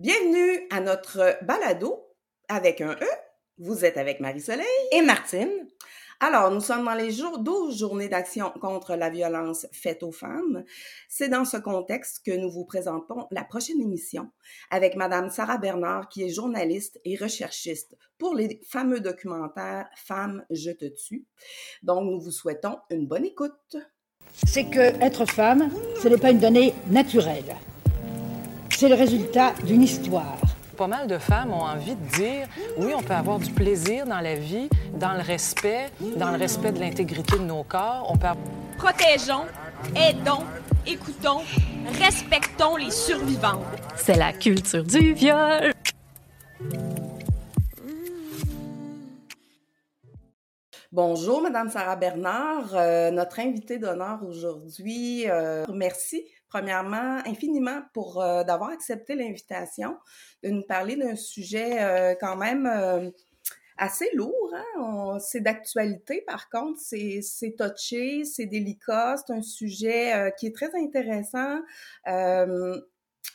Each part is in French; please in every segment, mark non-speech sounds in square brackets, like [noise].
Bienvenue à notre balado avec un E. Vous êtes avec Marie-Soleil et Martine. Alors, nous sommes dans les jours, 12 journées d'action contre la violence faite aux femmes. C'est dans ce contexte que nous vous présentons la prochaine émission avec Madame Sarah Bernard, qui est journaliste et recherchiste pour les fameux documentaires Femmes, je te tue. Donc, nous vous souhaitons une bonne écoute. C'est que être femme, ce n'est pas une donnée naturelle c'est le résultat d'une histoire. Pas mal de femmes ont envie de dire oui, on peut avoir du plaisir dans la vie, dans le respect, dans le respect de l'intégrité de nos corps. On peut... Protégeons, aidons, écoutons, respectons les survivants. C'est la culture du viol. Bonjour, Madame Sarah Bernard, euh, notre invitée d'honneur aujourd'hui. Euh, merci premièrement, infiniment pour euh, d'avoir accepté l'invitation de nous parler d'un sujet euh, quand même euh, assez lourd. Hein? C'est d'actualité, par contre, c'est touché, c'est délicat, c'est un sujet qui est très intéressant.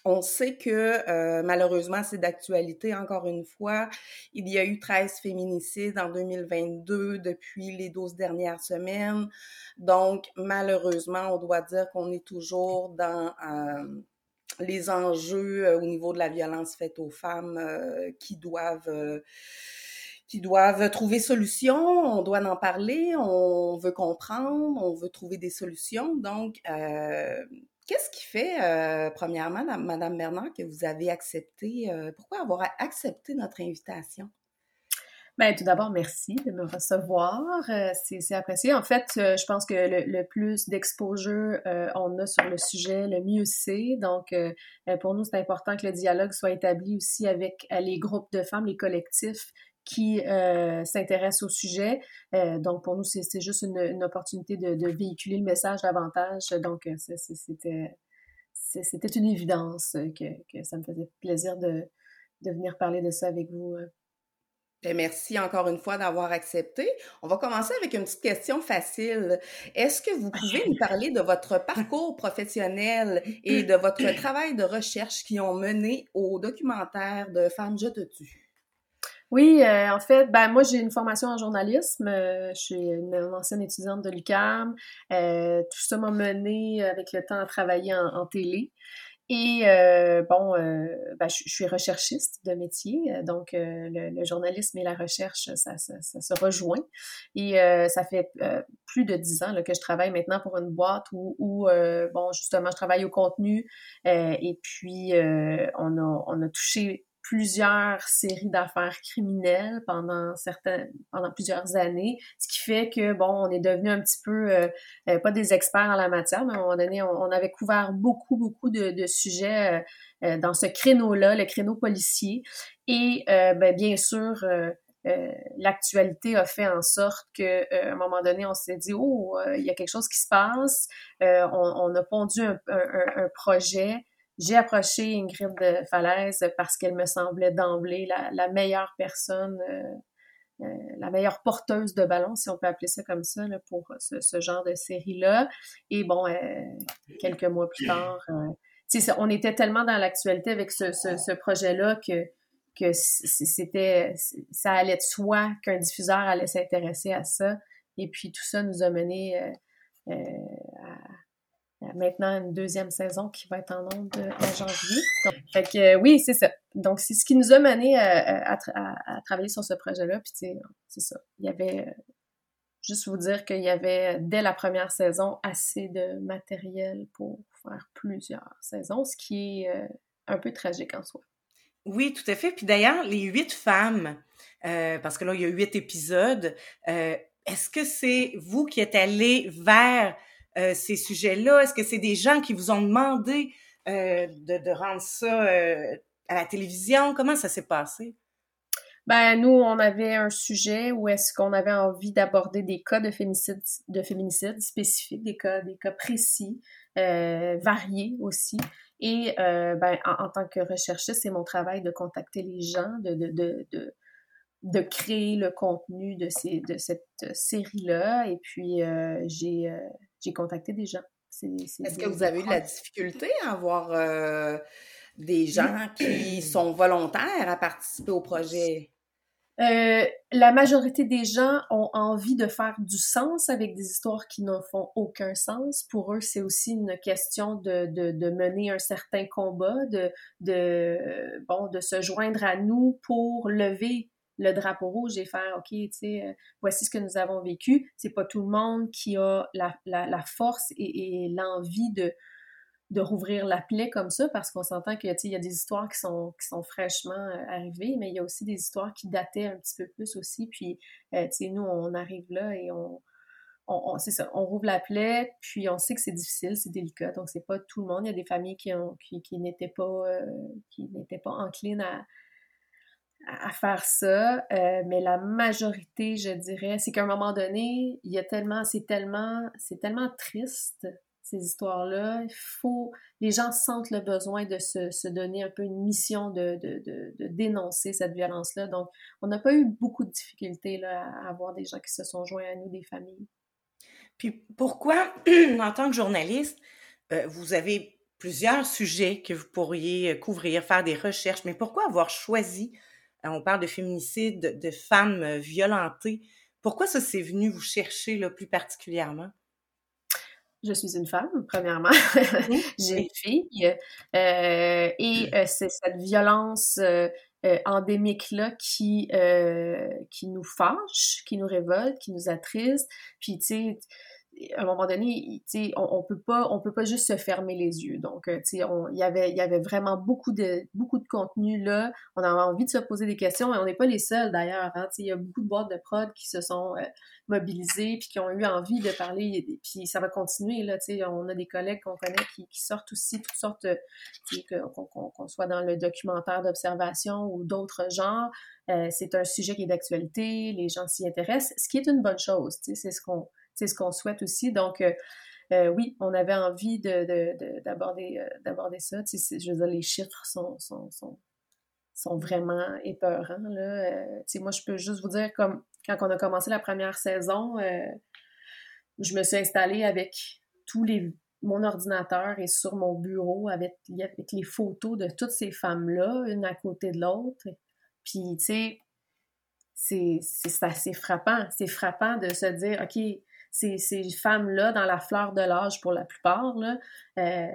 On sait que malheureusement, c'est d'actualité encore une fois. Il y a eu 13 féminicides en 2022 depuis les 12 dernières semaines. Donc, malheureusement, on doit dire qu'on est toujours dans les enjeux au niveau de la violence faite aux femmes qui doivent qui doivent trouver solution, on doit en parler, on veut comprendre, on veut trouver des solutions. Donc, euh, Qu'est-ce qui fait, euh, premièrement, Madame Bernard, que vous avez accepté, euh, pourquoi avoir accepté notre invitation? Bien, tout d'abord, merci de me recevoir. Euh, c'est apprécié. En fait, je pense que le, plus d'exposure on a sur le sujet, le mieux c'est. Donc, pour nous, c'est important que le dialogue soit établi aussi avec les groupes de femmes, les collectifs qui euh, s'intéressent au sujet. Euh, donc, pour nous, c'est juste une, opportunité de, véhiculer le message davantage. Donc, euh, c'était une évidence que, ça me faisait plaisir de, venir parler de ça avec vous. Euh. Ben, merci encore une fois d'avoir accepté. On va commencer avec une petite question facile. Est-ce que vous pouvez nous parler de votre parcours professionnel et de votre travail de recherche qui ont mené au documentaire de Femmes Je te tue? Oui, euh, en fait, ben moi j'ai une formation en journalisme. Euh, je suis une, ancienne étudiante de l'UQAM. Euh, tout ça m'a mené avec le temps à travailler en, télé. Et bon, ben, je, suis recherchiste de métier, donc le, journalisme et la recherche, ça, ça, ça se rejoint. Et ça fait plus de dix ans là, que je travaille maintenant pour une boîte où, où bon, justement, je travaille au contenu. et puis, on a, on a touché plusieurs séries d'affaires criminelles pendant certains pendant plusieurs années, ce qui fait que bon, on est devenu un petit peu euh, euh, pas des experts en la matière, mais à un moment donné, on, avait couvert beaucoup beaucoup de, de sujets euh, dans ce créneau-là, le créneau policier, et ben, bien sûr. l'actualité a fait en sorte que à un moment donné, on s'est dit oh, il y a quelque chose qui se passe. On, on, a pondu un, un, un projet j'ai approché Ingrid de Falaise parce qu'elle me semblait d'emblée la, meilleure personne, euh, euh, la meilleure porteuse de ballon, si on peut appeler ça comme ça, là, pour ce, genre de série-là. Et bon, euh, quelques mois plus tard, on était tellement dans l'actualité avec ce, ce, projet-là que que c'était ça allait de soi qu'un diffuseur allait s'intéresser à ça et puis tout ça nous a mené à maintenant une deuxième saison qui va être en nombre en janvier. Donc, euh, oui, c'est ça. Donc, c'est ce qui nous a mené euh, à, travailler sur ce projet-là. Puis, c'est ça. Il y avait, euh, juste vous dire qu'il y avait, dès la première saison, assez de matériel pour faire plusieurs saisons, ce qui est un peu tragique en soi. Oui, tout à fait. Puis d'ailleurs, les huit femmes, parce que là, il y a huit épisodes, est-ce que c'est vous qui êtes allé vers euh, ces sujets-là? Est-ce que c'est des gens qui vous ont demandé euh, de, rendre ça euh, à la télévision? Comment ça s'est passé? Ben, nous, on avait un sujet où est-ce qu'on avait envie d'aborder des cas de féminicide, de spécifiques, des cas, des cas précis, variés aussi. Et ben, en, tant que recherchiste, c'est mon travail de contacter les gens, de, de, de, de, créer le contenu de, ces, de cette série-là. Et puis, j'ai j'ai contacté des gens. Est-ce que vous avez eu de la difficulté à avoir, euh, des gens qui sont volontaires à participer au projet? Euh, la majorité des gens ont envie de faire du sens avec des histoires qui ne font aucun sens. Pour eux, c'est aussi une question de, de, de, mener un certain combat, de, de, bon, de se joindre à nous pour lever le drapeau rouge et faire, OK, tu sais, euh, voici ce que nous avons vécu. C'est pas tout le monde qui a la, la, force et, l'envie de, de rouvrir la plaie comme ça parce qu'on s'entend qu'il y a des histoires qui sont, qui sont fraîchement euh, arrivées, mais il y a aussi des histoires qui dataient un petit peu plus aussi. Puis, euh, tu sais, nous, on arrive là et on, on, c'est ça, on rouvre la plaie, puis on sait que c'est difficile, c'est délicat, donc c'est pas tout le monde. Il y a des familles qui, ont, qui, qui n'étaient pas, euh, qui n'étaient pas enclines à, à faire ça, mais la majorité, je dirais, c'est qu'à un moment donné, il y a tellement, c'est tellement, c'est tellement triste ces histoires-là. Il faut, les gens sentent le besoin de se, donner un peu une mission de, de, de, dénoncer cette violence-là. Donc, on n'a pas eu beaucoup de difficultés là, à avoir des gens qui se sont joints à nous, des familles. Puis pourquoi, [clears throat] en tant que journaliste, euh, vous avez plusieurs sujets que vous pourriez euh, couvrir, faire des recherches, mais pourquoi avoir choisi, euh, on parle de féminicide, de, de femmes violentées, pourquoi ça s'est venu vous chercher là, plus particulièrement? je suis une femme, premièrement. [laughs] J'ai une fille. Euh, et euh, c'est cette violence euh, endémique-là qui, qui nous fâche, qui nous révolte, qui nous attriste. Puis, tu sais, à un moment donné, on, peut pas, on peut pas juste se fermer les yeux. Donc, euh, il y avait, y avait vraiment beaucoup de, beaucoup de contenu là. On avait envie de se poser des questions et on n'est pas les seuls d'ailleurs. Hein, il y a beaucoup de boîtes de prod qui se sont euh, mobilisées puis qui ont eu envie de parler. Puis ça va continuer là. On a des collègues qu'on connaît qui, sortent aussi toutes sortes, qu'on soit dans le documentaire d'observation ou d'autres genres. Euh, c'est un sujet qui est d'actualité. Les gens s'y intéressent, ce qui est une bonne chose. C'est ce qu'on c'est ce qu'on souhaite aussi. Donc, euh, euh, oui, on avait envie d'aborder de, d'aborder euh, ça. je veux dire, les chiffres sont, sont, sont, vraiment épeurants. Là. moi, je peux juste vous dire, comme quand on a commencé la première saison, je me suis installée avec tous les mon ordinateur et sur mon bureau avec, avec les photos de toutes ces femmes-là, une à côté de l'autre. Puis, tu sais, c'est assez frappant. C'est frappant de se dire, OK, ces, femmes-là, dans la fleur de l'âge pour la plupart, euh,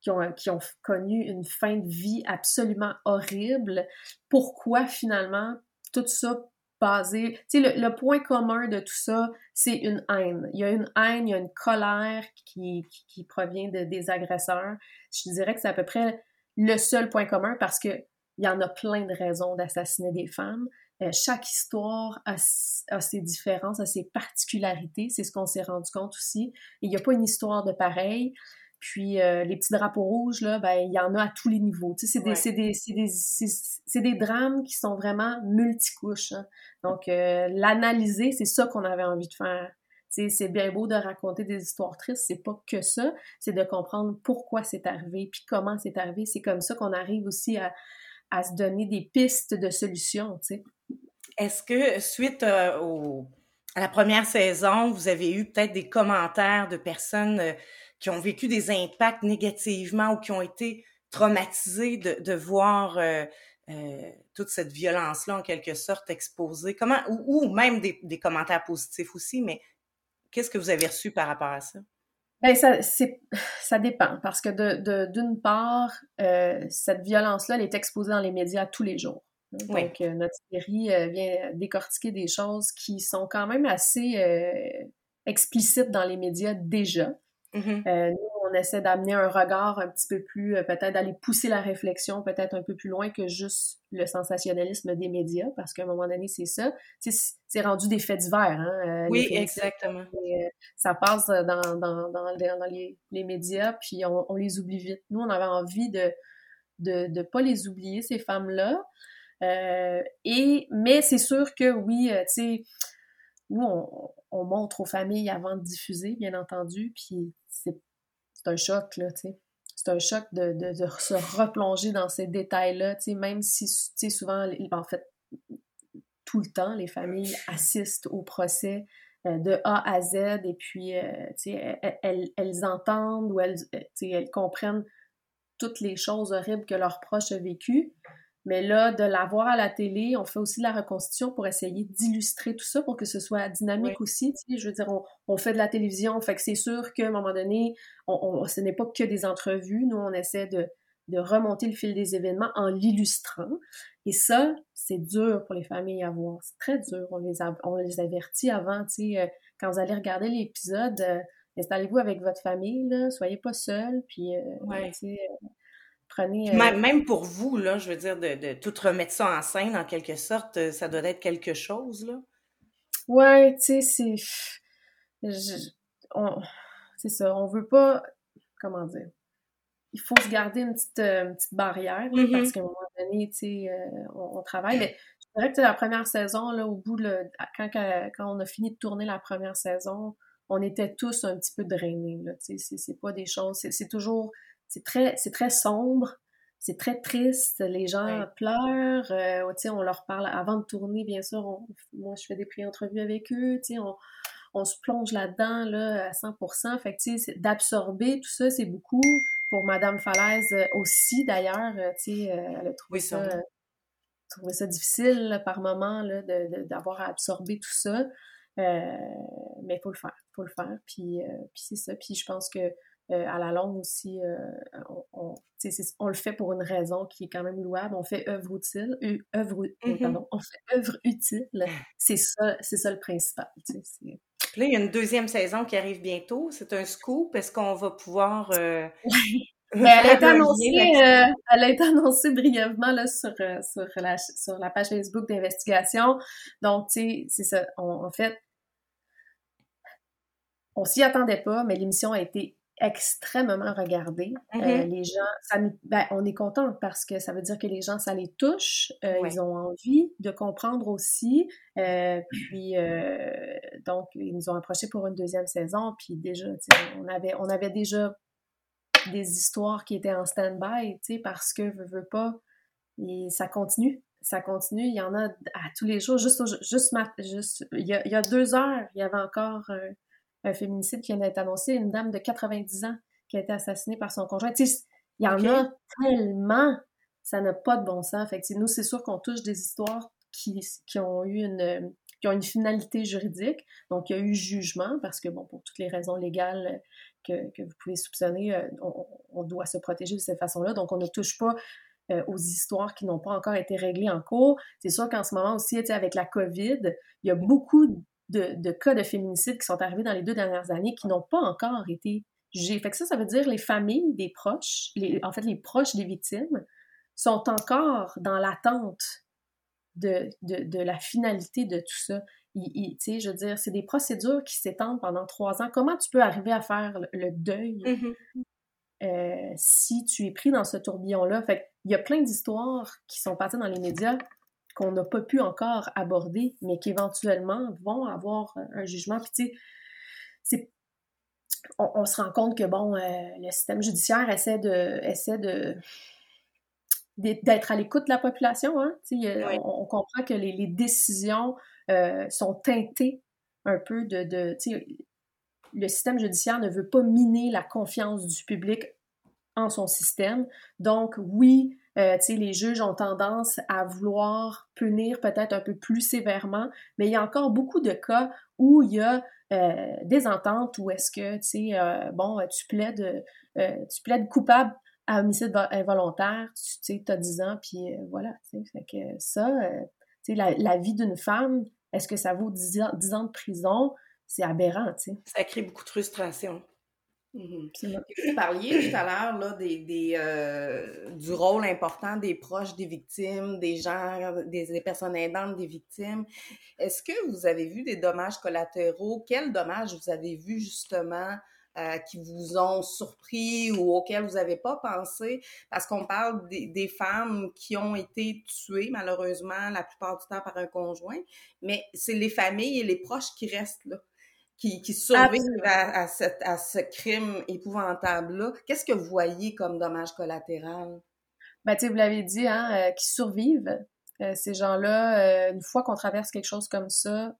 qui, ont, connu une fin de vie absolument horrible, pourquoi finalement tout ça basé... Tu sais, le, point commun de tout ça, c'est une haine. Il y a une haine, il y a une colère qui, provient de, des agresseurs. Je dirais que c'est à peu près le seul point commun parce que il y en a plein de raisons d'assassiner des femmes. Euh, chaque histoire a, ses différences, a ses particularités. C'est ce qu'on s'est rendu compte aussi. il n'y a pas une histoire de pareil. Puis euh, les petits drapeaux rouges, là, ben, il y en a à tous les niveaux. Tu sais, c'est des, des, des, drames qui sont vraiment multicouches. Hein. Donc, euh, l'analyser, c'est ça qu'on avait envie de faire. C'est bien beau de raconter des histoires tristes, c'est pas que ça, c'est de comprendre pourquoi c'est arrivé, puis comment c'est arrivé. C'est comme ça qu'on arrive aussi à, à se donner des pistes de solutions, tu sais. Est-ce que suite euh, à la première saison, vous avez eu peut-être des commentaires de personnes euh, qui ont vécu des impacts négativement ou qui ont été traumatisées de, voir euh, toute cette violence-là en quelque sorte exposée? Comment ou, même des, commentaires positifs aussi, mais qu'est-ce que vous avez reçu par rapport à ça? Ben ça, ça dépend parce que de, de, d'une part, cette violence-là, elle est exposée dans les médias tous les jours. Donc, euh, notre série euh, vient décortiquer des choses qui sont quand même assez explicites dans les médias déjà. Mm-hmm. nous, on essaie d'amener un regard un petit peu plus, peut-être d'aller pousser la réflexion peut-être un peu plus loin que juste le sensationnalisme des médias, parce qu'à un moment donné, c'est ça. C'est rendu des faits divers. Hein, oui, exactement. ça passe dans, dans, dans, dans les, les, médias, puis on, on, les oublie vite. Nous, on avait envie de de ne pas les oublier, ces femmes-là. Euh, mais c'est sûr que oui, tu sais, nous, on, on, montre aux familles avant de diffuser, bien entendu, puis c'est un choc, là, tu sais c'est un choc de, de, se replonger dans ces détails-là, tu sais, même si, tu sais, souvent, en fait, tout le temps, les familles assistent au procès euh, de A à Z et puis, euh, tu sais, elles, elles, entendent ou elles, elles comprennent toutes les choses horribles que leurs proches ont vécues. Mais là, de la voir à la télé, on fait aussi de la reconstitution pour essayer d'illustrer tout ça pour que ce soit dynamique aussi. Tu sais, je veux dire, on, fait de la télévision, fait que c'est sûr qu'à un moment donné, on, ce n'est pas que des entrevues. Nous, on essaie de, de remonter le fil des événements en l'illustrant. Et ça, c'est dur pour les familles à voir. C'est très dur. On les, on les avertit avant, tu sais, euh, quand vous allez regarder l'épisode, euh, installez-vous avec votre famille, là, soyez pas seul, puis euh, ouais. Prenez... Même pour vous, là, je veux dire, de, de, tout remettre ça en scène, en quelque sorte, ça doit être quelque chose, là. Ouais, tu sais, c'est... C'est ça, on veut pas... Comment dire? il faut se garder une petite, euh, petite barrière, mm-hmm. parce qu'à un moment donné, tu sais, euh, on, travaille. Mais je dirais que la première saison, là, au bout de quand, quand on a fini de tourner la première saison, on était tous un petit peu drainés. Là, tu sais, c'est pas des choses. C'est toujours. C'est très, c'est très sombre. C'est très triste. Les gens pleurent. Euh, on leur parle avant de tourner, bien sûr. moi, je fais des pré-entrevues avec eux. On, on se plonge là-dedans là, à 100%. Fait que, d'absorber tout ça, c'est beaucoup pour Madame Falaise euh, aussi, d'ailleurs, euh, elle a trouvé ça, trouvé ça difficile par moment là, d'avoir à absorber tout ça. mais il faut le faire, faut le faire. Puis, puis c'est ça. Puis je pense que à la longue aussi, on, on, on, le fait pour une raison qui est quand même louable. On fait œuvre utile, œuvre, mm-hmm. pardon, on fait œuvre utile. C'est ça, c'est ça le principal. Là, il y a une deuxième saison qui arrive bientôt. C'est un scoop. Est-ce qu'on va pouvoir. Euh, [laughs] ben, elle, a été annoncée, euh, elle a été annoncée brièvement là, sur, euh, sur, la, sur la page Facebook d'investigation. Donc, tu sais, c'est ça. en fait, on s'y attendait pas, mais l'émission a été extrêmement regardé. Euh, mm-hmm. les gens, ça, ben, on est content parce que ça veut dire que les gens, ça les touche. Euh, ils ont envie de comprendre aussi. Euh, puis, donc, ils nous ont approchés pour une deuxième saison. Puis déjà, on avait, on avait déjà des histoires qui étaient en stand-by, parce que, veux, veux pas, et ça continue. Ça continue. Il y en a à tous les jours. Juste, juste, juste il, y a, il y a deux heures, il y avait encore un féminicide qui vient d'être annoncé, une dame de 90 ans qui a été assassinée par son conjoint. il y en a tellement, ça n'a pas de bon sens. Fait nous, c'est sûr qu'on touche des histoires qui, qui ont eu une qui ont une finalité juridique. Donc, il y a eu jugement parce que, bon, pour toutes les raisons légales que, que vous pouvez soupçonner, euh, on, on, doit se protéger de cette façon-là. Donc, on ne touche pas euh, aux histoires qui n'ont pas encore été réglées en cours. C'est sûr qu'en ce moment aussi, avec la COVID, il y a beaucoup de, cas de féminicide qui sont arrivés dans les deux dernières années qui n'ont pas encore été jugés. Fait que ça, ça veut dire les familles des proches, les, en fait, les proches des victimes sont encore dans l'attente de, de, la finalité de tout ça. Tu sais, je veux dire, c'est des procédures qui s'étendent pendant trois ans. Comment tu peux arriver à faire le, deuil mm-hmm. euh, si tu es pris dans ce tourbillon-là? Fait il y a plein d'histoires qui sont passées dans les médias qu'on n'a pas pu encore aborder, mais qui éventuellement vont avoir un jugement. Puis tu sais, on, se rend compte que bon, euh, le système judiciaire essaie de, essaie de d'être à l'écoute de la population. Hein? On, comprend que les, décisions euh, sont teintées un peu de, de le système judiciaire ne veut pas miner la confiance du public en son système. Donc oui, euh, les juges ont tendance à vouloir punir peut-être un peu plus sévèrement, mais il y a encore beaucoup de cas où il y a euh, des ententes où est-ce que, tu sais, euh, bon, tu plaides, tu plaides coupable à homicide involontaire, tu sais, as 10 ans, puis voilà, tu sais, fait que ça, tu sais, la, vie d'une femme, est-ce que ça vaut 10 ans, 10 ans de prison? C'est aberrant, tu sais. Ça crée beaucoup de frustration. Mmh vous parliez tout à l'heure là, des, des euh, du rôle important des proches des victimes, des gens, des, personnes aidantes des victimes. Est-ce que vous avez vu des dommages collatéraux? Quels dommages vous avez vu justement euh, qui vous ont surpris ou auxquels vous n'avez pas pensé? Parce qu'on parle des, des, femmes qui ont été tuées, malheureusement, la plupart du temps par un conjoint, mais c'est les familles et les proches qui restent là qui, qui survivent à, à, ce crime épouvantable-là. Qu'est-ce que vous voyez comme dommage collatéral? Ben, tu vous l'avez dit, hein, euh, qui survivent. Euh, ces gens-là, euh, une fois qu'on traverse quelque chose comme ça,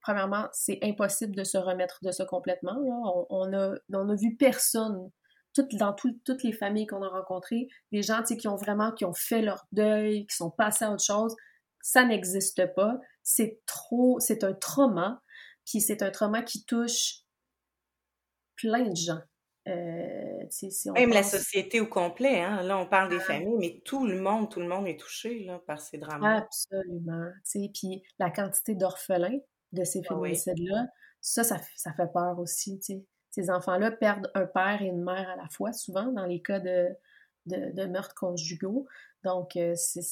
premièrement, c'est impossible de se remettre de ça complètement. On, on, a, on a vu personne dans toutes les familles qu'on a rencontrées, des gens qui ont vraiment, qui ont fait leur deuil, qui sont passés à autre chose, ça n'existe pas. C'est trop, c'est un trauma, puis c'est un trauma qui touche plein de gens. Euh, Même la société au complet, hein? là on parle des familles, mais tout le monde, tout le monde est touché là, par ces drames. Absolument. Puis la quantité d'orphelins de ces ah féminicides-là, ça, ça, fait peur aussi. Ces enfants-là perdent un père et une mère à la fois, souvent, dans les cas de, de, de meurtres conjugaux. Donc, euh, c'est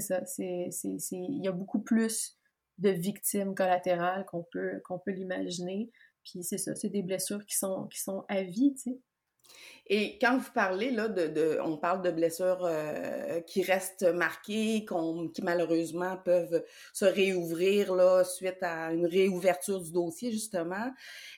ça. Il y a beaucoup plus de victimes collatérales qu'on peut, qu'on peut l'imaginer. Puis c'est ça, c'est des blessures qui sont, qui sont à vie, tu sais. Et quand vous parlez, là, de, on parle de blessures euh, qui restent marquées, qui malheureusement peuvent se réouvrir là, suite à une réouverture du dossier, justement.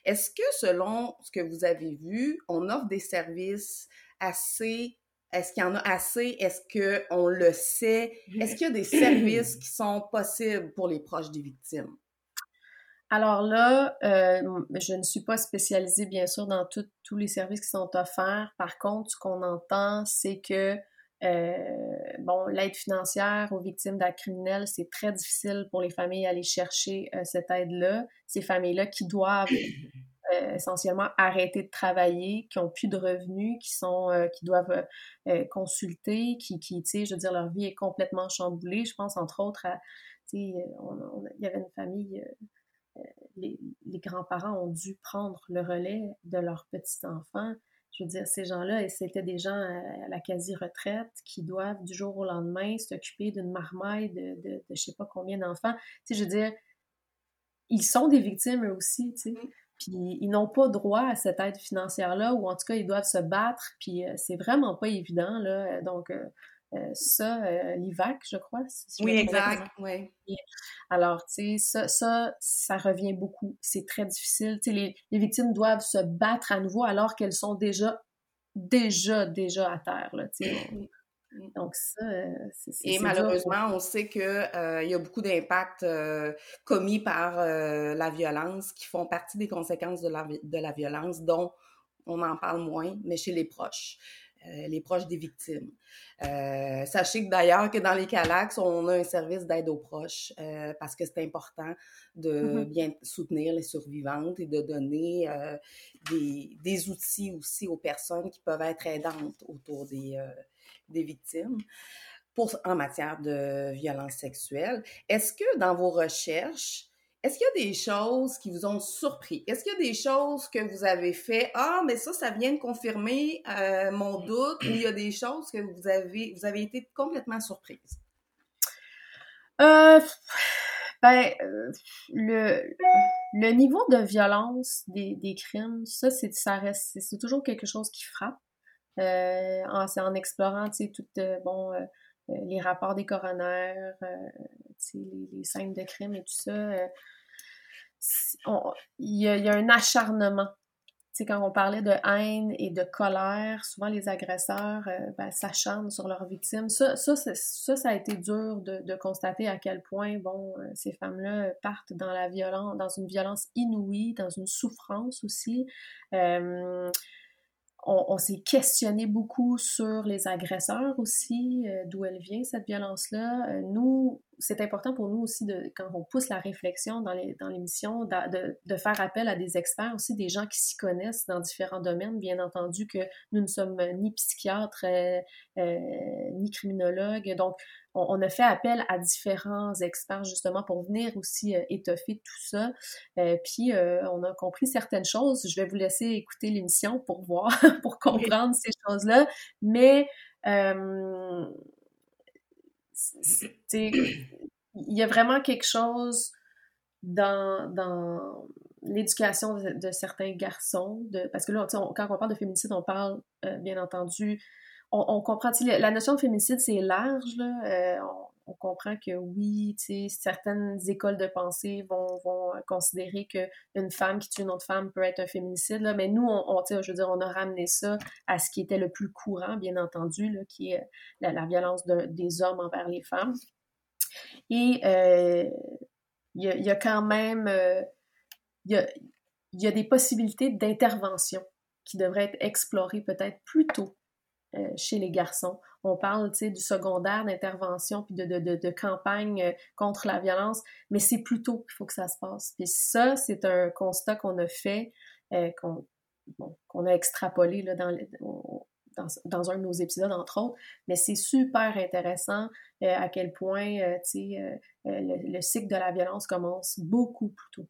Est-ce que, selon ce que vous avez vu, on offre des services assez est-ce qu'il y en a assez? Est-ce qu'on le sait? Est-ce qu'il y a des [clears throat] services qui sont possibles pour les proches des victimes? Alors là, euh, je ne suis pas spécialisée, bien sûr, dans tous les services qui sont offerts. Par contre, ce qu'on entend, c'est que euh, bon, l'aide financière aux victimes d'actes criminels, c'est très difficile pour les familles à aller chercher euh, cette aide-là. Ces familles-là qui doivent essentiellement arrêter de travailler, qui ont plus de revenus, qui sont, qui doivent consulter, qui, qui, tu sais, je veux dire, leur vie est complètement chamboulée. Je pense entre autres à, tu sais, il y avait une famille les, grands-parents ont dû prendre le relais de leurs petits-enfants. Je veux dire, ces gens-là, c'était des gens à, la quasi-retraite qui doivent du jour au lendemain s'occuper d'une marmaille de, de, de, je sais pas combien d'enfants. Tu sais, je veux dire, ils sont des victimes eux aussi, tu sais. Puis ils n'ont pas droit à cette aide financière-là, ou en tout cas, ils doivent se battre, puis euh, c'est vraiment pas évident, là. Donc, euh, euh, ça, euh, l'IVAC, je crois. oui, exact, oui. Alors, tu sais, ça, ça, ça revient beaucoup. C'est très difficile. Tu sais, les, les, victimes doivent se battre à nouveau alors qu'elles sont déjà, déjà, déjà à terre, là, tu sais. Donc ça, euh, c'est Et malheureusement, on sait qu'il euh, y a beaucoup d'impacts commis par la violence qui font partie des conséquences de la, de la violence, dont on en parle moins, mais chez les proches. Euh, les proches des victimes. Euh, sachez que d'ailleurs que dans les CALAX, on a un service d'aide aux proches euh, parce que c'est important de mm-hmm. bien soutenir les survivantes et de donner des, des, outils aussi aux personnes qui peuvent être aidantes autour des, des victimes. Pour, en matière de violence sexuelle. Est-ce que dans vos recherches, est-ce qu'il y a des choses qui vous ont surpris? Est-ce qu'il y a des choses que vous avez fait? Ah, mais ça, ça vient de confirmer euh, mon doute, ou il y a des choses que vous avez, vous avez été complètement surprise? Euh, ben, euh, le, le niveau de violence des, des crimes, ça, c'est, ça reste, c'est toujours quelque chose qui frappe. Euh, en, explorant, euh, bon, les rapports des coronaires, les, les, scènes de crime et tout ça, il y, a un acharnement. quand on parlait de haine et de colère, souvent les agresseurs euh, ben, s'acharnent sur leurs victimes. Ça, ça, a été dur de, constater à quel point euh, ces femmes-là partent dans une violence inouïe, dans une souffrance aussi. Euh, on, s'est questionné beaucoup sur les agresseurs aussi, euh, d'où elle vient cette violence-là. Euh, nous, c'est important pour nous aussi de, quand on pousse la réflexion dans l'émission, de, de, faire appel à des experts aussi, des gens qui s'y connaissent dans différents domaines. Bien entendu que nous ne sommes ni psychiatres euh, ni criminologues, donc on, a fait appel à différents experts justement pour venir aussi euh, étoffer tout ça. Euh, puis euh, on a compris certaines choses. Je vais vous laisser écouter l'émission pour voir, [laughs] pour comprendre ces choses-là. Mais il y a vraiment quelque chose dans, dans l'éducation de, certains garçons, de, parce que là, quand on parle de féminicide, on parle bien entendu on, comprend, la notion de féminicide, c'est large, là. Euh, comprend que oui, certaines écoles de pensée vont, vont considérer qu'une femme qui tue une autre femme peut être un féminicide, là, mais nous, on, je veux dire, on a ramené ça à ce qui était le plus courant, bien entendu, là, qui est la, violence des hommes envers les femmes. Et euh, il y, a, quand même, euh, il y, a, des possibilités d'intervention qui devrait être exploré peut-être plus tôt euh, chez les garçons. On parle, tu sais, du secondaire d'intervention puis de, de, de, campagne euh, contre la violence, mais c'est plus tôt qu'il faut que ça se passe. Puis ça, c'est un constat qu'on a fait, euh, qu'on a extrapolé là, dans, dans, dans, un de nos épisodes, entre autres, mais c'est super intéressant à quel point, tu sais, le, le, cycle de la violence commence beaucoup plus tôt.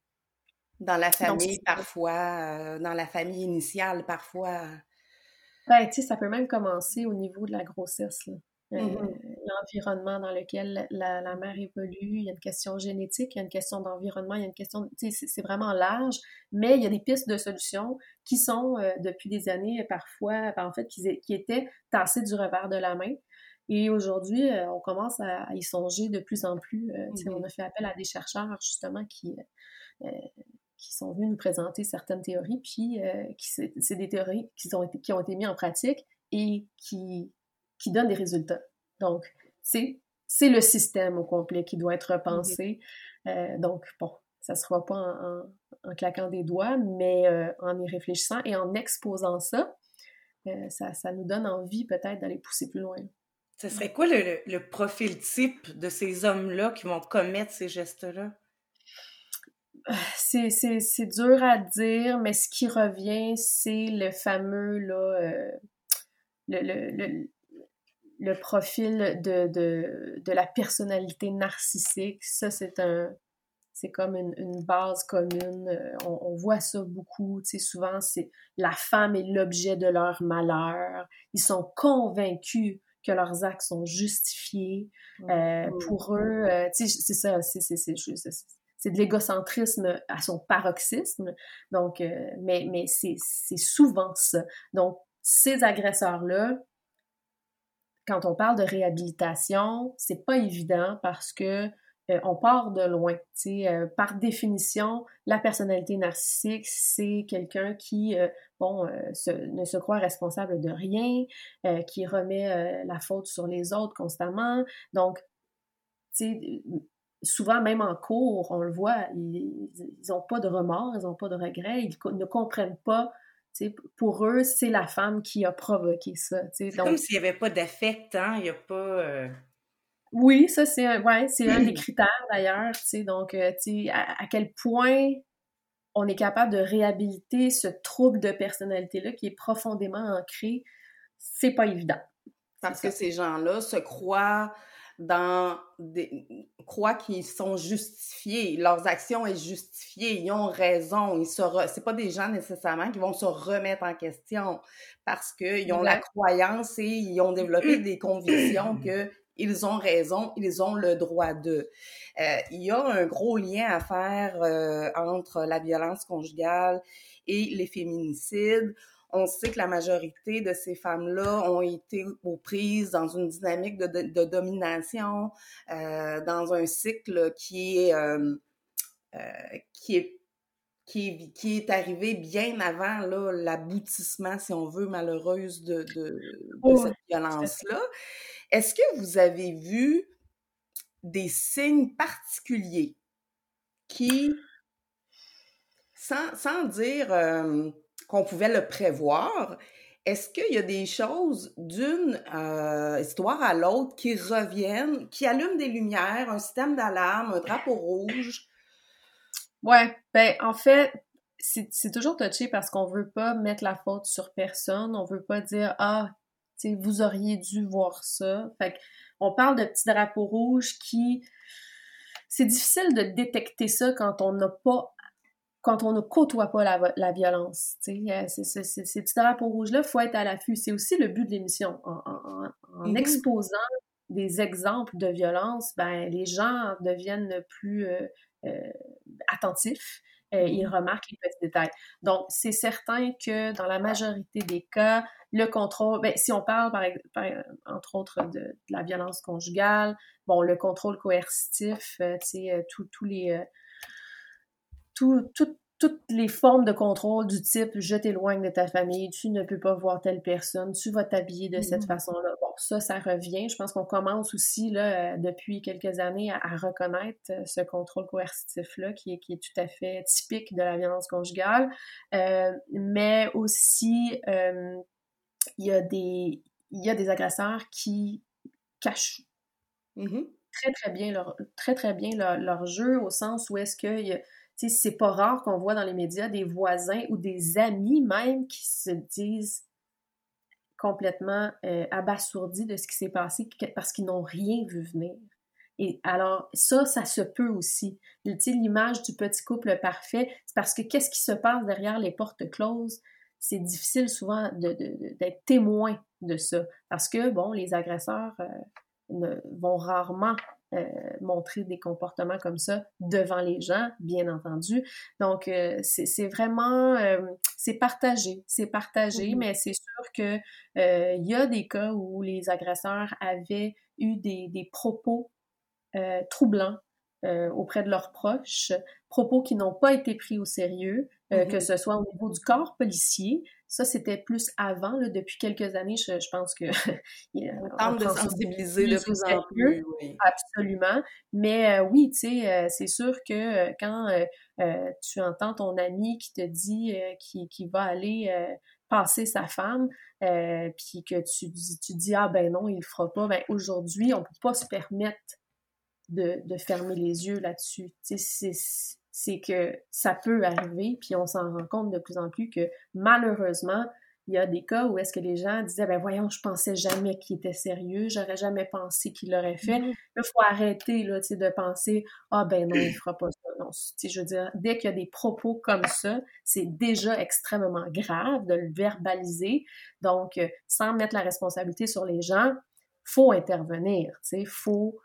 Dans la famille, parfois, dans la famille initiale, parfois. Ben, tu sais, ça peut même commencer au niveau de la grossesse. Euh, mm-hmm. L'environnement dans lequel la, la, mère évolue, il y a une question génétique, il y a une question d'environnement, il y a une question, tu sais, c'est vraiment large, mais il y a des pistes de solutions qui sont, euh, depuis des années, parfois, ben, en fait, qui, qui étaient tassées du revers de la main. Et aujourd'hui, euh, on commence à, y songer de plus en plus. Sais, On mm-hmm. a fait appel à des chercheurs, justement, qui, qui sont venus nous présenter certaines théories, puis euh, c'est des théories qui ont, été, qui ont été mises en pratique et qui, qui donnent des résultats. Donc, c'est le système au complet qui doit être repensé. Euh, donc, bon, ça ne se fera pas en, en, claquant des doigts, mais euh, en y réfléchissant et en exposant ça, ça, ça, nous donne envie peut-être d'aller pousser plus loin. Ce serait quoi le, le profil type de ces hommes-là qui vont commettre ces gestes-là? C'est dur à dire, mais ce qui revient, c'est le fameux, là, euh, le, le, le, le, profil de, de, de, la personnalité narcissique. Ça, c'est un... C'est comme une, une, base commune. Euh, on, on, voit ça beaucoup. Tu sais, souvent, c'est la femme est l'objet de leur malheur. Ils sont convaincus que leurs actes sont justifiés. Euh, pour eux, euh, tu sais, c'est ça, c'est c'est de l'égocentrisme à son paroxysme. Donc, euh, mais, mais c'est souvent ça. Donc, ces agresseurs-là, quand on parle de réhabilitation, c'est pas évident parce que euh, on part de loin. Euh, par définition, la personnalité narcissique, c'est quelqu'un qui, bon, ne se croit responsable de rien, qui remet la faute sur les autres constamment. Donc, souvent, même en cours, on le voit, ils n'ont pas de remords, ils n'ont pas de regrets, ils ne comprennent pas. Pour eux, c'est la femme qui a provoqué ça. C'est comme s'il n'y avait pas d'affect, hein? Il n'y a pas. Euh, oui, ça, c'est un, ouais, un des [clears throat] critères d'ailleurs. Donc, euh, à, à quel point on est capable de réhabiliter ce trouble de personnalité-là qui est profondément ancré, c'est pas évident. Parce que ces gens-là se croient dans des croient qu'ils sont justifiés, leurs actions sont justifiées, ils ont raison, ils se c'est pas des gens nécessairement qui vont se remettre en question parce qu'ils ont la croyance et ils ont développé des convictions [clears throat] que ils ont raison, ils ont le droit de. Euh, il y a un gros lien à faire euh, entre la violence conjugale et les féminicides. On sait que la majorité de ces femmes-là ont été aux prises dans une dynamique de, de, domination, euh, dans un cycle qui est, euh, euh, qui est qui qui est, arrivé bien avant l'aboutissement, si on veut, malheureuse de, de, cette violence-là. Est-ce que vous avez vu des signes particuliers qui, sans, sans dire qu'on pouvait le prévoir. Est-ce qu'il y a des choses d'une euh, histoire à l'autre qui reviennent, qui allument des lumières, un système d'alarme, un drapeau rouge? Ouais, ben en fait, c'est toujours touché parce qu'on veut pas mettre la faute sur personne, on veut pas dire ah, tu vous auriez dû voir ça. Fait on parle de petits drapeaux rouges qui c'est difficile de détecter ça quand on n'a pas quand on ne côtoie pas la, la violence. Euh, ces petits drapeaux rouges-là, il faut être à l'affût. C'est aussi le but de l'émission. En, en, en exposant des exemples de violence, ben, les gens deviennent plus euh, euh, attentifs. Euh, ils remarquent les petits détails. Donc, c'est certain que dans la majorité des cas, le contrôle, ben, si on parle par, par entre autres de, de, la violence conjugale, bon, le contrôle coercitif, tu sais, tous les tout, toutes les formes de contrôle du type je t'éloigne de ta famille, tu ne peux pas voir telle personne, tu vas t'habiller de cette mm-hmm. façon-là. Bon, ça, ça revient. Je pense qu'on commence aussi là, euh, depuis quelques années à, reconnaître euh, ce contrôle coercitif-là qui est, qui est tout à fait typique de la violence conjugale. Euh, mais aussi, il y a des il y a des agresseurs qui cachent mm-hmm. très très bien leur très très bien leur, leur jeu au sens où est-ce que c'est pas rare qu'on voit dans les médias des voisins ou des amis même qui se disent complètement euh, abasourdis de ce qui s'est passé parce qu'ils n'ont rien vu venir. Et alors, ça, ça se peut aussi. L'image du petit couple parfait, c'est parce que qu'est-ce qui se passe derrière les portes closes? C'est difficile souvent d'être témoin de ça. Parce que, bon, les agresseurs euh, vont rarement euh, montrer des comportements comme ça devant les gens, bien entendu. Donc, euh, c'est vraiment, euh, c'est partagé, c'est partagé, mm-hmm. mais c'est sûr que il y a des cas où les agresseurs avaient eu des, des propos troublants auprès de leurs proches, propos qui n'ont pas été pris au sérieux, que mm-hmm. ce soit au niveau du corps policier, ça, c'était plus avant, là, depuis quelques années, je, pense que... [laughs] on tente de sensibiliser de plus en plus. Absolument. Mais euh, oui, tu sais, euh, c'est sûr que euh, quand tu entends ton ami qui te dit qu'il qui va aller passer sa femme, puis que tu, tu dis « Ah ben non, il le fera pas », ben aujourd'hui, on peut pas se permettre de, de fermer les yeux là-dessus. Tu sais, c'est c'est que ça peut arriver, puis on s'en rend compte de plus en plus que malheureusement, il y a des cas où est-ce que les gens disaient ben voyons, je pensais jamais qu'il était sérieux, j'aurais jamais pensé qu'il l'aurait fait. Mm-hmm. Il faut arrêter là, de penser ah ben non, il fera pas ça. Non, je veux dire, dès qu'il y a des propos comme ça, c'est déjà extrêmement grave de le verbaliser. Donc, euh, sans mettre la responsabilité sur les gens, faut intervenir. Tu sais, faut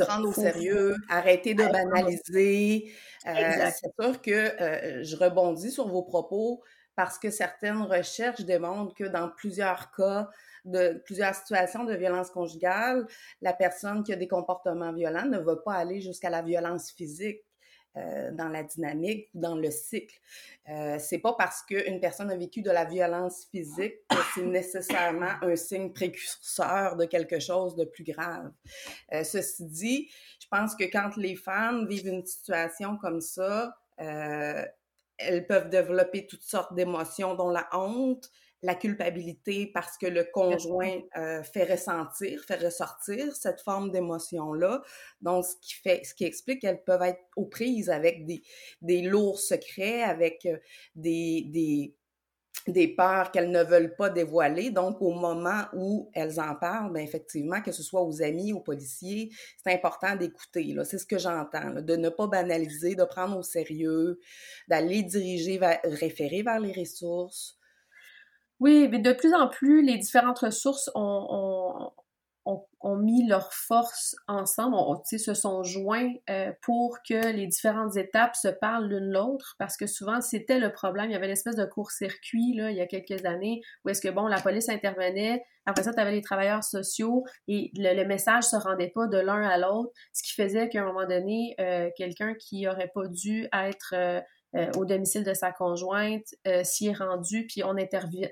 Prendre au sérieux, arrêter de banaliser. Euh, c'est sûr que euh, je rebondis sur vos propos parce que certaines recherches démontrent que dans plusieurs cas, de plusieurs situations de violence conjugale, la personne qui a des comportements violents ne va pas aller jusqu'à la violence physique. Euh, dans la dynamique ou dans le cycle. Euh, c'est pas parce qu'une personne a vécu de la violence physique que c'est nécessairement un signe précurseur de quelque chose de plus grave. Euh, ceci dit, je pense que quand les femmes vivent une situation comme ça, euh, elles peuvent développer toutes sortes d'émotions, dont la honte, la culpabilité parce que le conjoint euh, fait ressentir, fait ressortir cette forme d'émotion-là. Donc, ce qui fait, ce qui explique qu'elles peuvent être aux prises avec des, des lourds secrets, avec euh, des, des, des peurs qu'elles ne veulent pas dévoiler. Donc, au moment où elles en parlent, bien, effectivement, que ce soit aux amis, aux policiers, c'est important d'écouter. C'est ce que j'entends, de ne pas banaliser, de prendre au sérieux, d'aller diriger, vers, référer vers les ressources, oui, mais de plus en plus, les différentes ressources ont, ont, ont, mis leurs forces ensemble, se sont joints euh, pour que les différentes étapes se parlent l'une l'autre, parce que souvent, c'était le problème. Il y avait l'espèce de court-circuit, là, il y a quelques années, où est-ce que, bon, la police intervenait, après ça, tu avais les travailleurs sociaux, et le, message se rendait pas de l'un à l'autre, ce qui faisait qu'à un moment donné, euh, quelqu'un qui aurait pas dû être... Euh, euh, au domicile de sa conjointe, euh, s'y est rendu, puis on intervient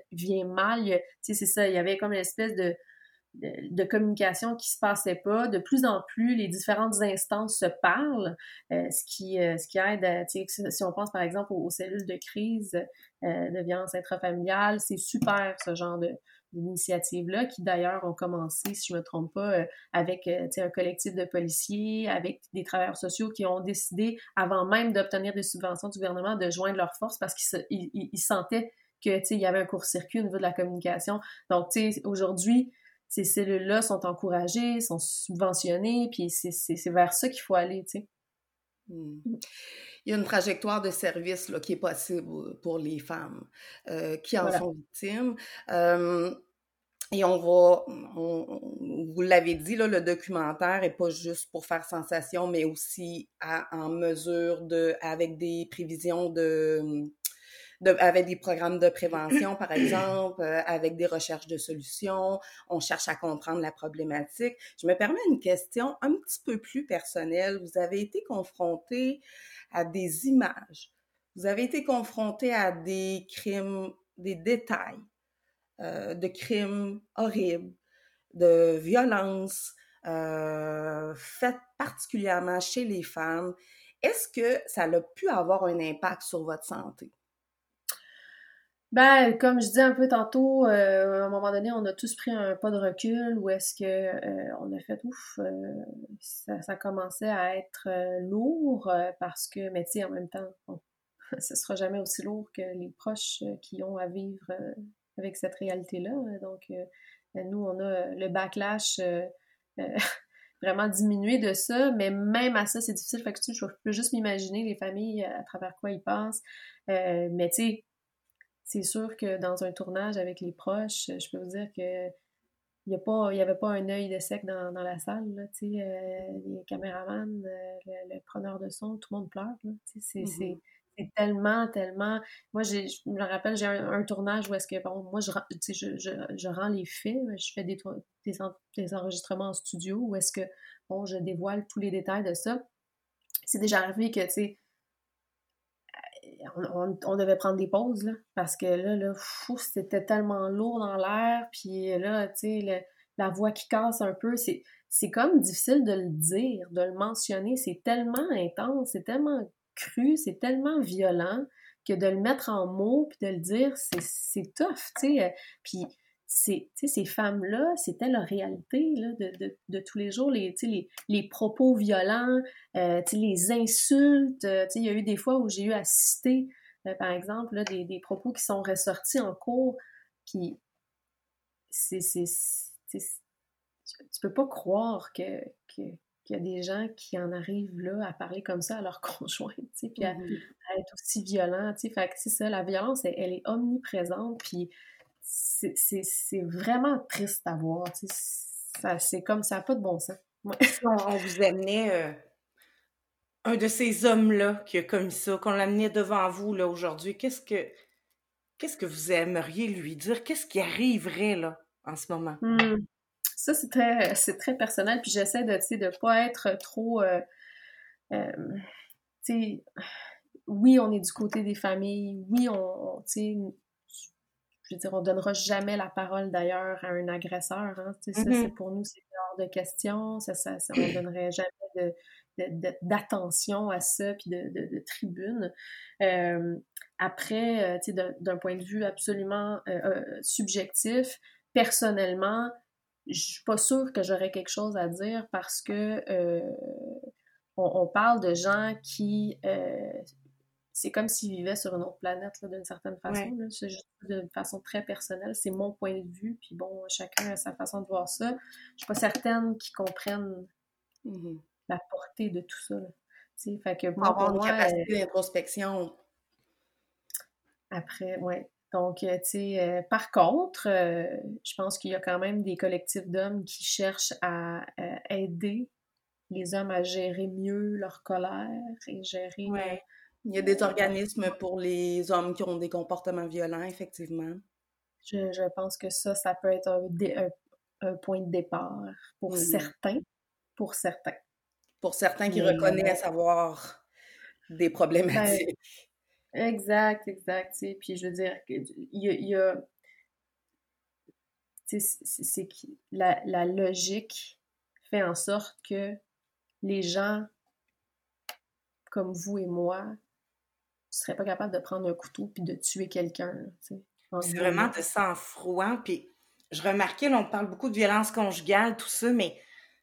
mal. Tu sais, c'est ça, il y avait comme une espèce de, de, communication qui se passait pas. De plus en plus, les différentes instances se parlent, euh, ce qui ce qui aide. sais, si on pense par exemple aux, cellules de crise de violence intrafamiliale, c'est super ce genre de d'initiatives-là, qui d'ailleurs ont commencé, si je me trompe pas, euh, avec euh, un collectif de policiers, avec des travailleurs sociaux qui ont décidé, avant même d'obtenir des subventions du gouvernement, de joindre leurs forces parce qu'ils ils, sentaient que il y avait un court-circuit au niveau de la communication. Donc, aujourd'hui, ces cellules-là sont encouragées, sont subventionnées, puis c'est vers ça qu'il faut aller. Hmm. Il y a une trajectoire de service là, qui est possible pour les femmes euh, qui en sont victimes. Euh, et on va, vous l'avez dit, là, le documentaire est pas juste pour faire sensation, mais aussi en mesure de, avec des prévisions de, de, avec des programmes de prévention, par exemple, euh, avec des recherches de solutions. On cherche à comprendre la problématique. Je me permets une question un petit peu plus personnelle. Vous avez été confronté à des images. vous avez été confronté à des crimes, des détails euh, de crimes horribles, de violences euh, faites particulièrement chez les femmes, est-ce que ça a pu avoir un impact sur votre santé? Ben, comme je disais un peu tantôt, euh, à un moment donné, on a tous pris un pas de recul où est-ce que euh, on a fait ouf, euh, ça, ça, commençait à être lourd parce que, mais tu en même temps, bon, [laughs] ce sera jamais aussi lourd que les proches qui ont à vivre avec cette réalité-là. Donc, nous, on a le backlash [laughs] vraiment diminué de ça, mais même à ça, c'est difficile. Fait que tu je peux juste m'imaginer les familles à travers quoi ils passent. mais tu sais, c'est sûr que dans un tournage avec les proches, je peux vous dire que il n'y avait pas un œil de sec dans, dans la salle. Là, euh, les caméramans, euh, le, preneur de son, tout le monde pleure. Mm-hmm. C'est tellement, tellement. Moi, je me rappelle, j'ai un, tournage où est-ce que, bon, moi, je, je, je, je, rends les faits, je fais des, des, des enregistrements en studio où est-ce que, bon, je dévoile tous les détails de ça. C'est déjà arrivé que, tu sais, on, devait prendre des pauses, parce que là, là c'était tellement lourd dans l'air, puis là, tu sais, la voix qui casse un peu, c'est, c'est comme difficile de le dire, de le mentionner, c'est tellement intense, c'est tellement cru, c'est tellement violent, que de le mettre en mots, puis de le dire, c'est, c'est tough, tu sais, puis ces, ces femmes-là, c'était leur réalité là, de, de, de, tous les jours, les, les, les propos violents, euh, les insultes. Euh, il y a eu des fois où j'ai eu à citer, euh, par exemple, là, des, des, propos qui sont ressortis en cours, puis c'est, c'est, tu peux pas croire que, que, qu'il y a des gens qui en arrivent là à parler comme ça à leur [laughs] conjoint, puis à, mm-hmm. à, être aussi violent. Fait que c'est ça, la violence, elle, elle est omniprésente, puis c'est vraiment triste à voir. C'est comme ça, pas de bon sens. on vous amenait euh, un de ces hommes-là qui a commis ça, qu'on l'amenait devant vous là aujourd'hui, qu'est-ce que qu'est-ce que vous aimeriez lui dire? Qu'est-ce qui arriverait là en ce moment? Hmm. Ça, c'est très, très personnel, puis j'essaie de ne pas être trop. Euh, euh, oui, on est du côté des familles, oui, on, on je veux dire, on donnera jamais la parole d'ailleurs à un agresseur. Hein. Ça, mm-hmm. pour nous, c'est hors de question. Ça, ça, ça on donnerait jamais d'attention à ça, puis de, de, tribune. Euh, après, euh, d'un point de vue absolument euh, subjectif, personnellement, je suis pas sûre que j'aurais quelque chose à dire parce que on, parle de gens qui c'est comme s'ils vivaient sur une autre planète d'une certaine façon. C'est juste de façon très personnelle. C'est mon point de vue. Puis bon, chacun a sa façon de voir ça. Je suis pas certaine qu'ils comprennent mm-hmm. la portée de tout ça. Fait que moi, avoir une capacité euh, d'introspection. Après, ouais. Donc, euh, tu sais, euh, par contre, je pense qu'il y a quand même des collectifs d'hommes qui cherchent à aider les hommes à gérer mieux leur colère et gérer il y a des organismes pour les hommes qui ont des comportements violents, effectivement. Je, pense que ça, ça peut être un, point de départ pour certains. Pour certains. Pour certains qui reconnaissent avoir des problématiques. Ben, exact, exact. Puis je veux dire, il y a. c'est que la, la logique fait en sorte que les gens comme vous et moi tu serais pas capable de prendre un couteau puis de tuer quelqu'un. C'est vraiment de sang-froid. Puis je remarquais, là, on parle beaucoup de violence conjugale, tout ça, mais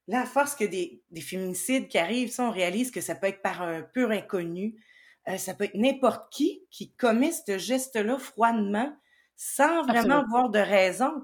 là, à force que des, des féminicides qui arrivent, ça, on réalise que ça peut être par un pur inconnu. Euh, ça peut être n'importe qui qui commet ce geste-là froidement sans vraiment avoir de raison.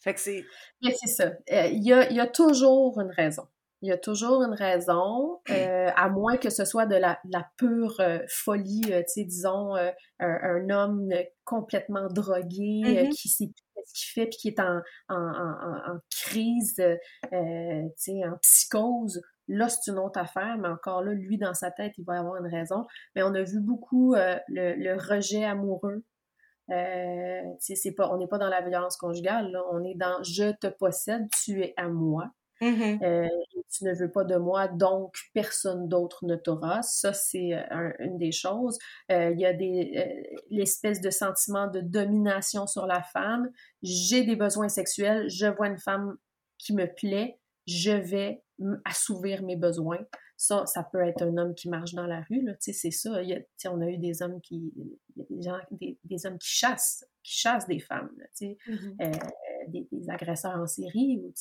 Fait que c'est. c'est ça. Euh, il y, a, y a toujours une raison. Il y a toujours une raison, euh, à moins que ce soit de la, la pure euh, folie, euh, tu sais, disons, un, un, homme complètement drogué mm-hmm. qui sait plus ce qu'il fait puis qui est en, en, en, en crise, tu sais, en psychose. Là, c'est une autre affaire, mais encore là, lui, dans sa tête, il va avoir une raison. Mais on a vu beaucoup le, le, rejet amoureux. c'est pas, on n'est pas dans la violence conjugale, là. on est dans je te possède, tu es à moi. Mm-hmm. Euh, tu ne veux pas de moi, donc personne d'autre ne t'aura. Ça, c'est euh, une des choses. Euh, il y a des l'espèce de sentiment de domination sur la femme. J'ai des besoins sexuels, je vois une femme qui me plaît, je vais assouvir mes besoins. Ça, ça peut être un homme qui marche dans la rue, là, c'est ça. Il y a, on a eu des hommes qui, des, gens, des, des, hommes qui chassent, qui chassent des femmes, là, mm-hmm. euh, des, agresseurs en série, ou,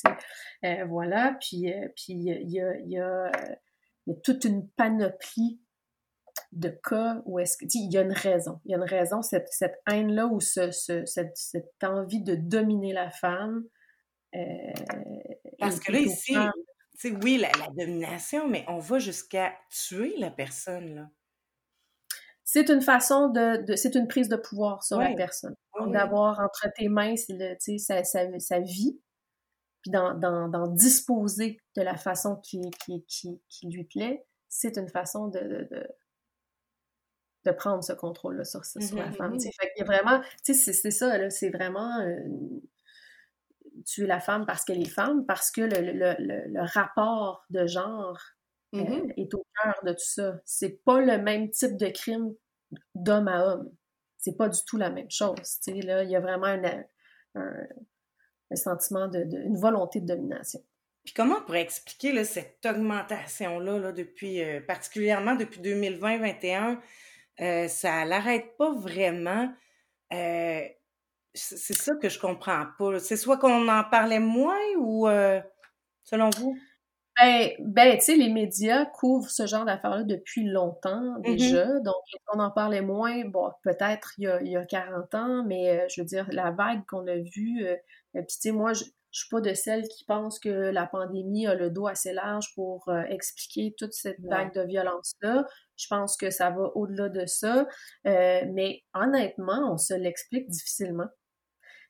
euh, voilà. Puis, euh, puis il y a, il y, a, il y a toute une panoplie de cas où est-ce que, il y a une raison, il y a une raison, cette, cette haine-là ou ce, ce, cette, cette, envie de dominer la femme. Parce que là, ici, oui, la, domination, mais on va jusqu'à tuer la personne, là. C'est une façon de, c'est une prise de pouvoir sur la personne. D'avoir entre tes mains le, sa, sa, sa, vie, puis d'en disposer de la façon qui, qui, qui, qui lui plaît, c'est une façon de, de, de, prendre ce contrôle-là sur, sur la mm-hmm, femme. Mm-hmm. Fait y a vraiment, c'est ça, c'est vraiment euh, tuer la femme parce qu'elle est femme, parce que le, rapport de genre euh, est au cœur de tout ça. C'est pas le même type de crime d'homme à homme. C'est pas du tout la même chose. Là, il y a vraiment un, sentiment de, une volonté de domination. Puis comment on pourrait expliquer cette augmentation-là là, depuis, euh, particulièrement depuis 2020-2021? Euh, ça l'arrête pas vraiment? Euh, c'est ça que je comprends pas. C'est soit qu'on en parlait moins ou euh, selon vous? Ben, ben tu sais, les médias couvrent ce genre d'affaires-là depuis longtemps mm-hmm. déjà. Donc, on en parlait moins, bon, peut-être il, il, y a 40 ans, mais euh, je veux dire, la vague qu'on a vue, euh, puis tu sais, moi, je, je suis pas de celles qui pensent que la pandémie a le dos assez large pour expliquer toute cette vague de violence-là. Je pense que ça va au-delà de ça. mais honnêtement, on se l'explique difficilement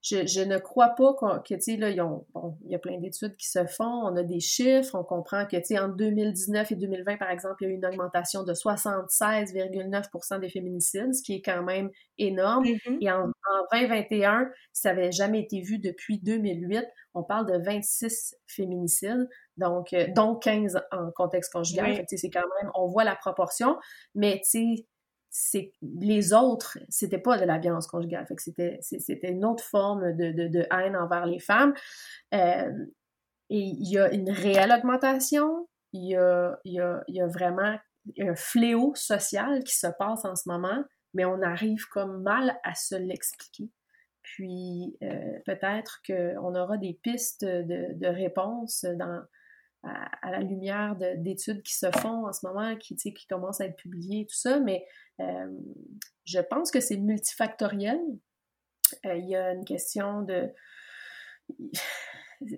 je, ne crois pas que, tu sais, là, ils ont, bon, il y a plein d'études qui se font, on a des chiffres, on comprend que, tu sais, entre 2019 et 2020, par exemple, il y a eu une augmentation de 76,9% des féminicides, ce qui est quand même énorme. Mm-hmm. Et en, 2021, ça n'avait jamais été vu depuis 2008. On parle de 26 féminicides, donc, euh, dont 15 en contexte conjugal. sais, c'est quand même, on voit la proportion, mais tu sais, c'est les autres, c'était pas de la violence conjugale, fait que c'était c'était une autre forme de, de, haine envers les femmes. Euh, et il y a une réelle augmentation, il y a, y a, y a vraiment un fléau social qui se passe en ce moment, mais on arrive comme mal à se l'expliquer. Puis euh, peut-être qu'on aura des pistes de, de réponse dans, à, la lumière d'études qui se font en ce moment, qui, qui commencent à être publiées, tout ça, mais euh, je pense que c'est multifactoriel. Euh, il y a une question de...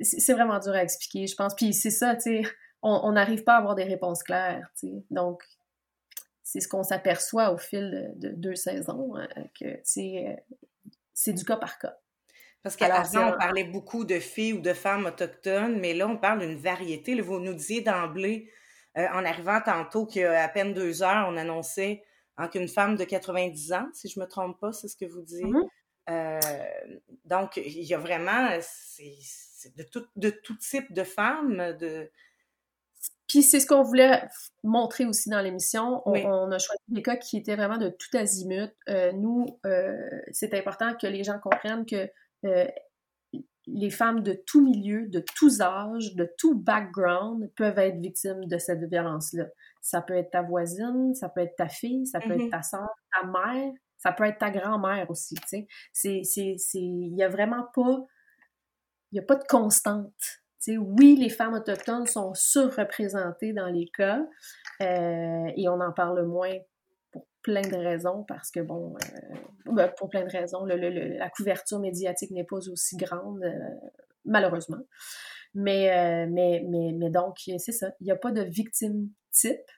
C'est vraiment dur à expliquer, je pense. Puis c'est ça, tu sais, on n'arrive pas à avoir des réponses claires, tu sais. Donc, c'est ce qu'on s'aperçoit au fil de, deux saisons, hein, que, c'est du cas par cas. Parce qu'avant, on parlait beaucoup de filles ou de femmes autochtones, mais là, on parle d'une variété. vous nous disiez d'emblée, euh, en arrivant tantôt, qu'il y a à peine deux heures, on annonçait qu'une femme de 90 ans, si je me trompe pas, c'est ce que vous dites. Mm-hmm. Euh, donc, il y a vraiment de, tout, de tout type de femmes. De... Puis c'est ce qu'on voulait montrer aussi dans l'émission. On, a choisi des cas qui étaient vraiment de tout azimut. Euh, nous, c'est important que les gens comprennent que euh, les femmes de tout milieu, de tous âges, de tout background peuvent être victimes de cette violence-là. Ça peut être ta voisine, ça peut être ta fille, ça peut être mm-hmm. ta soeur, ta mère, ça peut être ta grand-mère aussi, tu sais. Il y a vraiment pas, il y a pas de constante. Tu sais, oui, les femmes autochtones sont surreprésentées dans les cas, euh, et on en parle moins plein de raisons parce que, bon, euh, ben, pour plein de raisons, la couverture médiatique n'est pas aussi grande, euh, malheureusement. Mais, euh, mais, mais, mais donc, c'est ça. Il n'y a pas de victime type.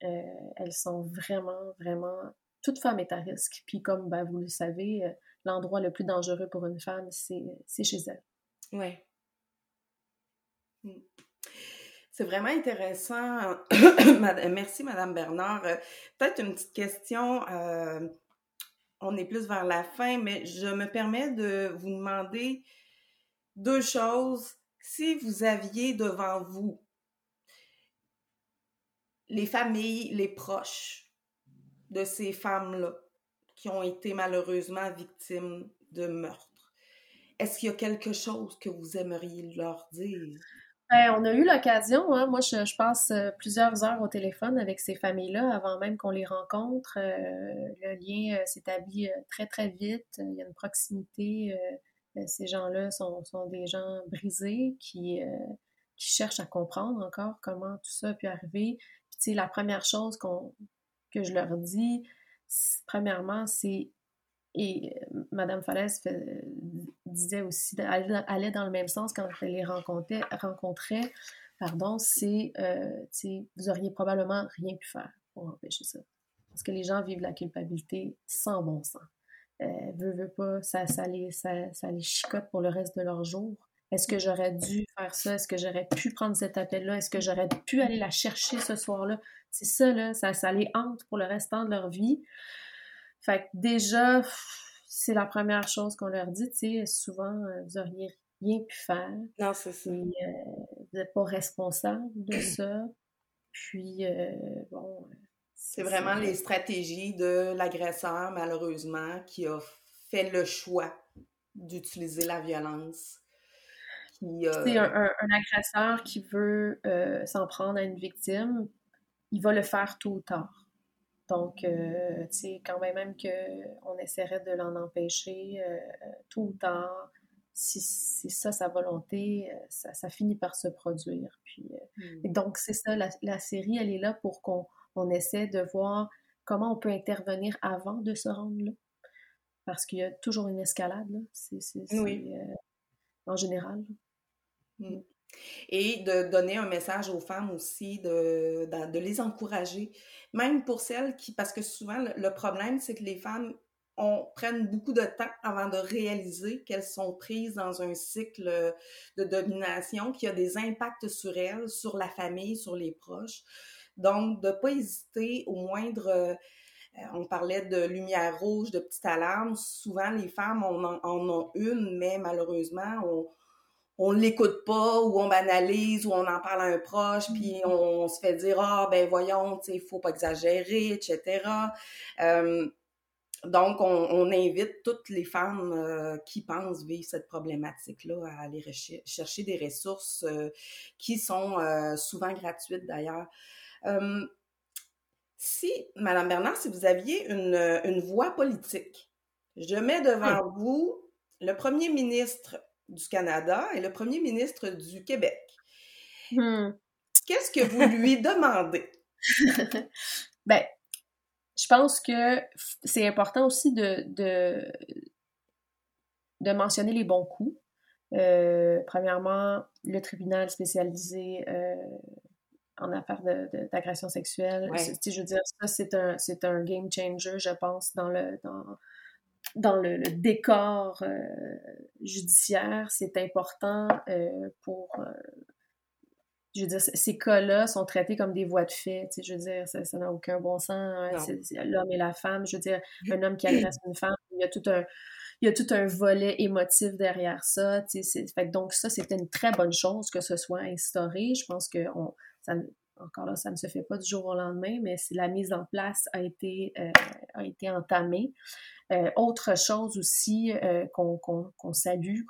elles sont vraiment, vraiment. Toute femme est à risque. Puis, comme ben, vous le savez, l'endroit le plus dangereux pour une femme, c'est chez elle. Oui. C'est vraiment intéressant. [coughs] Merci, Madame Bernard. Euh, peut-être une petite question. Euh, on est plus vers la fin, mais je me permets de vous demander deux choses. si vous aviez devant vous les familles, les proches de ces femmes-là qui ont été malheureusement victimes de meurtre, est-ce qu'il y a quelque chose que vous aimeriez leur dire? Ben, on a eu l'occasion, hein. moi je, passe euh, plusieurs heures au téléphone avec ces familles-là avant même qu'on les rencontre. Euh, le lien euh, s'établit très très vite, il y a une proximité. ces gens-là sont, des gens brisés qui, qui cherchent à comprendre encore comment tout ça a pu arriver. Puis la première chose qu'on que je leur dis, premièrement, c'est et euh, Madame Falaise disait aussi, allait dans le même sens quand elle les rencontrait, rencontrait pardon, c'est, euh, vous auriez probablement rien pu faire pour empêcher ça. Parce que les gens vivent la culpabilité sans bon sens. Euh, veut, veut pas, ça, ça, les, ça, ça les chicote pour le reste de leur jour. Est-ce que j'aurais dû faire ça? Est-ce que j'aurais pu prendre cet appel-là? Est-ce que j'aurais pu aller la chercher ce soir-là? C'est ça, là, ça, ça les hante pour le restant de leur vie. Fait que déjà, c'est la première chose qu'on leur dit, tu sais, souvent, euh, vous auriez rien pu faire. Non, c'est ça. Euh, vous n'êtes pas responsable de [clears throat] ça. Puis, euh, bon... C'est vraiment les stratégies de l'agresseur, malheureusement, qui a fait le choix d'utiliser la violence. C'est un, agresseur qui veut s'en prendre à une victime, il va le faire tôt ou tard. Donc, euh, tu sais, quand même, même qu'on essaierait de l'en empêcher euh, tout le temps, si c'est ça sa volonté, euh, ça, finit par se produire. Puis, hmm. donc, c'est ça, la, série, elle est là pour qu'on on essaie de voir comment on peut intervenir avant de se rendre là. Parce qu'il y a toujours une escalade, là. C'est, oui. en général. Et de donner un message aux femmes aussi, de, de, les encourager, même pour celles qui, parce que souvent le, problème, c'est que les femmes on, prennent beaucoup de temps avant de réaliser qu'elles sont prises dans un cycle de domination qui a des impacts sur elles, sur la famille, sur les proches. Donc, de ne pas hésiter au moindre... Euh, on parlait de lumière rouge, de petite alarme. Souvent, les femmes en, en ont une, mais malheureusement, on, on l'écoute pas ou on banalise ou on en parle à un proche puis mm-hmm. on, se fait dire ah ben voyons tu sais il faut pas exagérer etc euh, donc on, invite toutes les femmes euh, qui pensent vivre cette problématique là à aller chercher des ressources euh, qui sont souvent gratuites d'ailleurs. Si Madame Bernard si vous aviez une, une voix politique je mets devant vous le premier ministre du Canada et le premier ministre du Québec. Hmm. Qu'est-ce que vous [laughs] lui demandez? [laughs] ben, je pense que c'est important aussi de, de, de, mentionner les bons coups. Euh, premièrement, le tribunal spécialisé euh, en affaires d'agression sexuelle. Je veux dire, ça, c'est un, un game changer, je pense, dans le, dans, dans le, décor euh, judiciaire, c'est important euh, pour... Euh, je veux dire, ces cas-là sont traités comme des voies de fait. Tu sais, je veux dire, ça n'a aucun bon sens. Hein, l'homme et la femme. Je veux dire, un homme qui agresse une femme, il y a tout un, il y a tout un volet émotif derrière ça. Tu sais, fait, donc ça, c'était une très bonne chose que ce soit instauré. Je pense que on, ça, encore là, ça ne se fait pas du jour au lendemain, mais la mise en place a été, a été entamée. Euh, autre chose aussi euh, qu'on salue,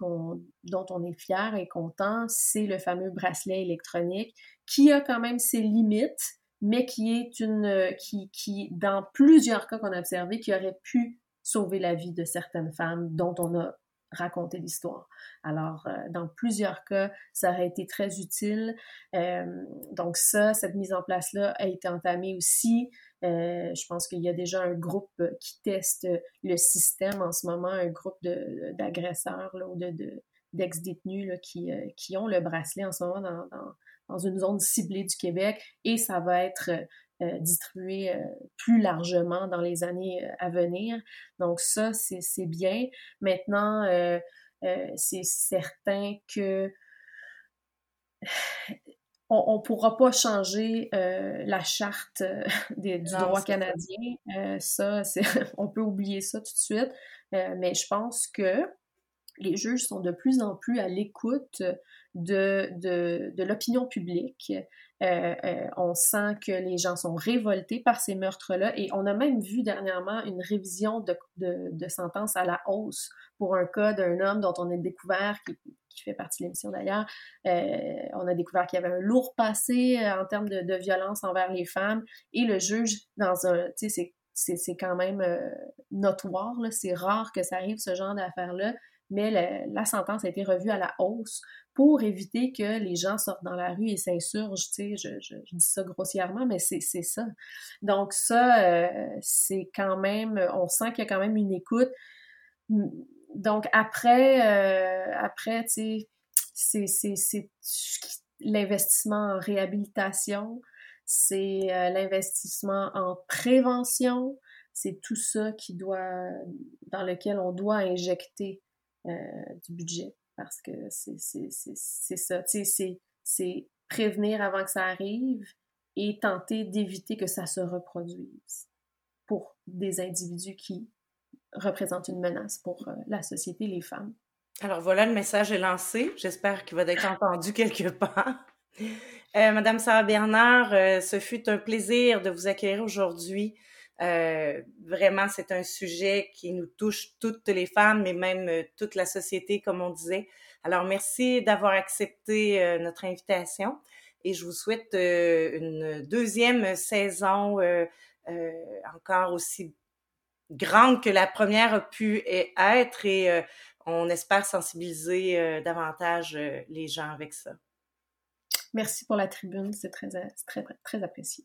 dont on est fier et content, c'est le fameux bracelet électronique qui a quand même ses limites, mais qui est une, euh, qui, qui dans plusieurs cas qu'on a observés, qui aurait pu sauver la vie de certaines femmes dont on a raconté l'histoire. Alors, dans plusieurs cas, ça aurait été très utile. donc ça, cette mise en place-là a été entamée aussi. Euh, je pense qu'il y a déjà un groupe qui teste le système en ce moment, un groupe d'agresseurs ou de, d'ex-détenus qui, euh, qui ont le bracelet en ce moment dans, dans, une zone ciblée du Québec et ça va être euh, distribué plus largement dans les années à venir. Donc ça, c'est bien. Maintenant, c'est certain que [sighs] on ne pourra pas changer euh, la charte euh, du droit canadien. Euh, ça, [laughs] on peut oublier ça tout de suite. mais je pense que les juges sont de plus en plus à l'écoute de, de, de l'opinion publique. Euh, euh, on sent que les gens sont révoltés par ces meurtres-là et on a même vu dernièrement une révision de, de, de sentence à la hausse pour un cas d'un homme dont on a découvert, qui, qui fait partie de l'émission d'ailleurs, euh, on a découvert qu'il y avait un lourd passé euh, en termes de, de, violence envers les femmes et le juge, dans un, tu sais, c'est quand même euh, notoire, c'est rare que ça arrive ce genre d'affaires-là, mais la sentence a été revue à la hausse pour éviter que les gens sortent dans la rue et s'insurgent, je, dis ça grossièrement, mais c'est ça. Donc ça, euh, c'est quand même, on sent qu'il y a quand même une écoute. Donc après, euh, après, c'est l'investissement en réhabilitation, c'est euh, l'investissement en prévention, c'est tout ça qui doit, dans lequel on doit injecter du budget parce que c'est ça, c'est prévenir avant que ça arrive et tenter d'éviter que ça se reproduise pour des individus qui représentent une menace pour euh, la société, les femmes. Alors voilà, le message est lancé. J'espère qu'il va être entendu [laughs] quelque part. Euh, Madame Sarah Bernard, euh, ce fut un plaisir de vous accueillir aujourd'hui euh, vraiment, c'est un sujet qui nous touche toutes les femmes, mais même euh, toute la société, comme on disait. Alors, merci d'avoir accepté euh, notre invitation et je vous souhaite une deuxième saison encore aussi grande que la première a pu être et on espère sensibiliser davantage les gens avec ça. Merci pour la tribune, c'est très, très, très apprécié.